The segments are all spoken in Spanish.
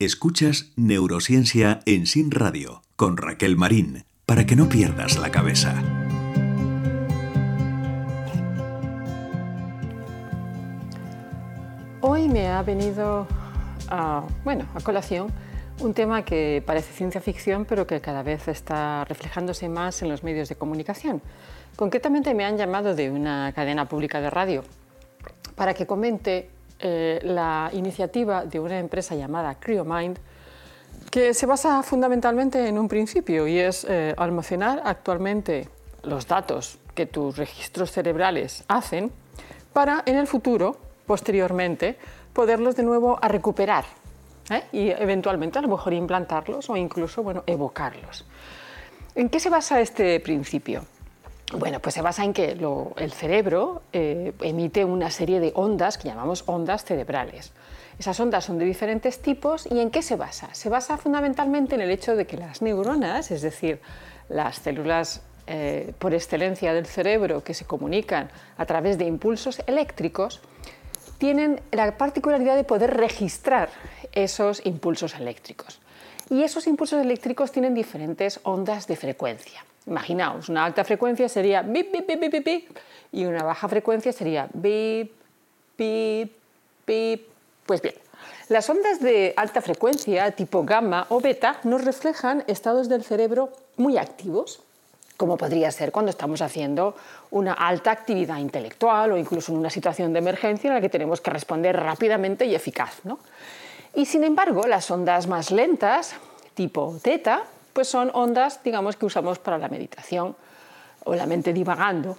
Escuchas Neurociencia en Sin Radio con Raquel Marín para que no pierdas la cabeza. Hoy me ha venido a, bueno, a colación un tema que parece ciencia ficción, pero que cada vez está reflejándose más en los medios de comunicación. Concretamente me han llamado de una cadena pública de radio para que comente eh, la iniciativa de una empresa llamada CryoMind, que se basa fundamentalmente en un principio y es eh, almacenar actualmente los datos que tus registros cerebrales hacen para en el futuro, posteriormente, poderlos de nuevo a recuperar ¿eh? y eventualmente a lo mejor implantarlos o incluso bueno, evocarlos. ¿En qué se basa este principio? Bueno, pues se basa en que el cerebro eh, emite una serie de ondas que llamamos ondas cerebrales. Esas ondas son de diferentes tipos y ¿en qué se basa? Se basa fundamentalmente en el hecho de que las neuronas, es decir, las células eh, por excelencia del cerebro que se comunican a través de impulsos eléctricos, tienen la particularidad de poder registrar esos impulsos eléctricos. Y esos impulsos eléctricos tienen diferentes ondas de frecuencia. Imaginaos, una alta frecuencia sería bip, bip, bip, bip, bip, y una baja frecuencia sería bip, bip, bip. Pues bien, las ondas de alta frecuencia, tipo gamma o beta, nos reflejan estados del cerebro muy activos, como podría ser cuando estamos haciendo una alta actividad intelectual o incluso en una situación de emergencia en la que tenemos que responder rápidamente y eficaz. Y sin embargo, las ondas más lentas, tipo teta, pues son ondas, digamos, que usamos para la meditación o la mente divagando.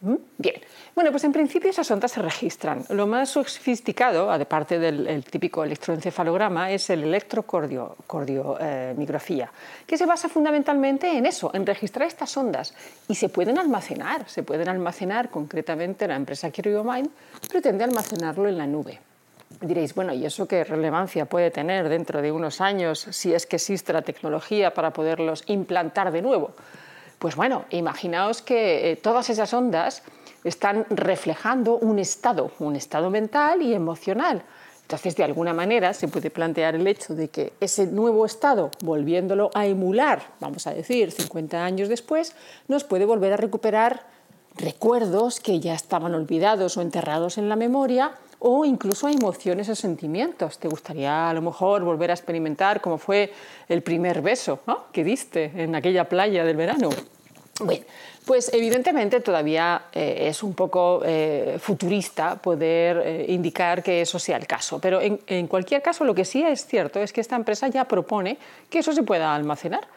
¿Mm? Bien, bueno, pues en principio esas ondas se registran. Lo más sofisticado, aparte del típico electroencefalograma, es el electrocardiografía, eh, que se basa fundamentalmente en eso, en registrar estas ondas. Y se pueden almacenar, se pueden almacenar concretamente la empresa CryoMind pretende almacenarlo en la nube. Diréis, bueno, ¿y eso qué relevancia puede tener dentro de unos años si es que existe la tecnología para poderlos implantar de nuevo? Pues bueno, imaginaos que eh, todas esas ondas están reflejando un estado, un estado mental y emocional. Entonces, de alguna manera, se puede plantear el hecho de que ese nuevo estado, volviéndolo a emular, vamos a decir, 50 años después, nos puede volver a recuperar recuerdos que ya estaban olvidados o enterrados en la memoria o incluso emociones o sentimientos. Te gustaría a lo mejor volver a experimentar cómo fue el primer beso que diste en aquella playa del verano. Bueno, pues evidentemente todavía eh, es un poco eh, futurista poder eh, indicar que eso sea el caso, pero en cualquier caso lo que sí es cierto es que esta empresa ya propone que eso se pueda almacenar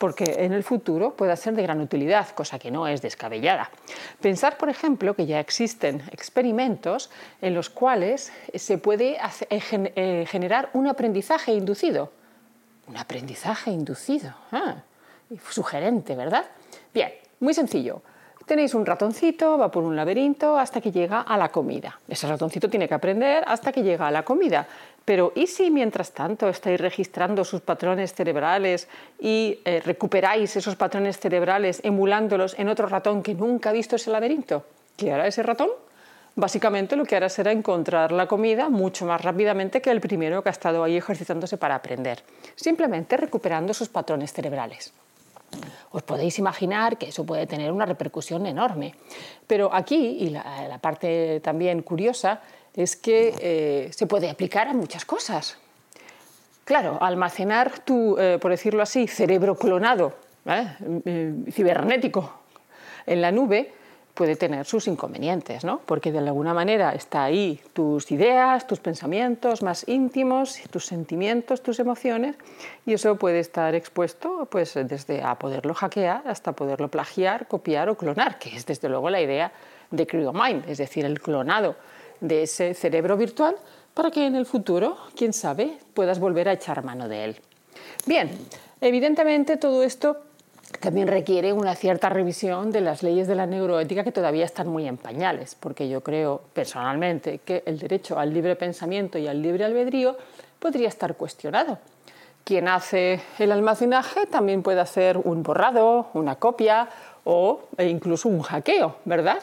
porque en el futuro pueda ser de gran utilidad, cosa que no es descabellada. Pensar, por ejemplo, que ya existen experimentos en los cuales se puede eh, eh, generar un aprendizaje inducido. Un aprendizaje inducido. Ah, sugerente, ¿verdad? Bien, muy sencillo. Tenéis un ratoncito, va por un laberinto hasta que llega a la comida. Ese ratoncito tiene que aprender hasta que llega a la comida. Pero ¿y si mientras tanto estáis registrando sus patrones cerebrales y eh, recuperáis esos patrones cerebrales emulándolos en otro ratón que nunca ha visto ese laberinto? ¿Qué hará ese ratón? Básicamente lo que hará será encontrar la comida mucho más rápidamente que el primero que ha estado ahí ejercitándose para aprender, simplemente recuperando sus patrones cerebrales. Os podéis imaginar que eso puede tener una repercusión enorme. Pero aquí, y la parte también curiosa, es que eh, se puede aplicar a muchas cosas. Claro, almacenar tu, eh, por decirlo así, cerebro clonado, ¿eh? cibernético, en la nube, puede tener sus inconvenientes, ¿no? porque de alguna manera está ahí tus ideas, tus pensamientos más íntimos, tus sentimientos, tus emociones, y eso puede estar expuesto pues, desde a poderlo hackear hasta poderlo plagiar, copiar o clonar, que es desde luego la idea de CryoMind, es decir, el clonado de ese cerebro virtual para que en el futuro, quién sabe, puedas volver a echar mano de él. Bien, evidentemente todo esto también requiere una cierta revisión de las leyes de la neuroética que todavía están muy en pañales, porque yo creo personalmente que el derecho al libre pensamiento y al libre albedrío podría estar cuestionado. Quien hace el almacenaje también puede hacer un borrado, una copia o e incluso un hackeo, ¿verdad?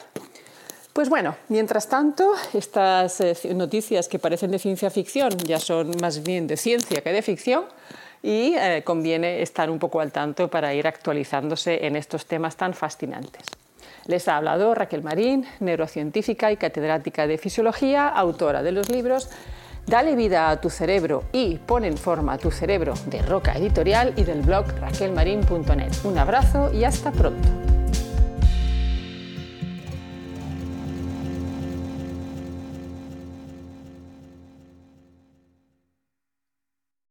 Pues bueno, mientras tanto, estas eh, noticias que parecen de ciencia ficción ya son más bien de ciencia que de ficción y eh, conviene estar un poco al tanto para ir actualizándose en estos temas tan fascinantes. Les ha hablado Raquel Marín, neurocientífica y catedrática de fisiología, autora de los libros Dale vida a tu cerebro y pon en forma tu cerebro de Roca Editorial y del blog raquelmarin.net. Un abrazo y hasta pronto.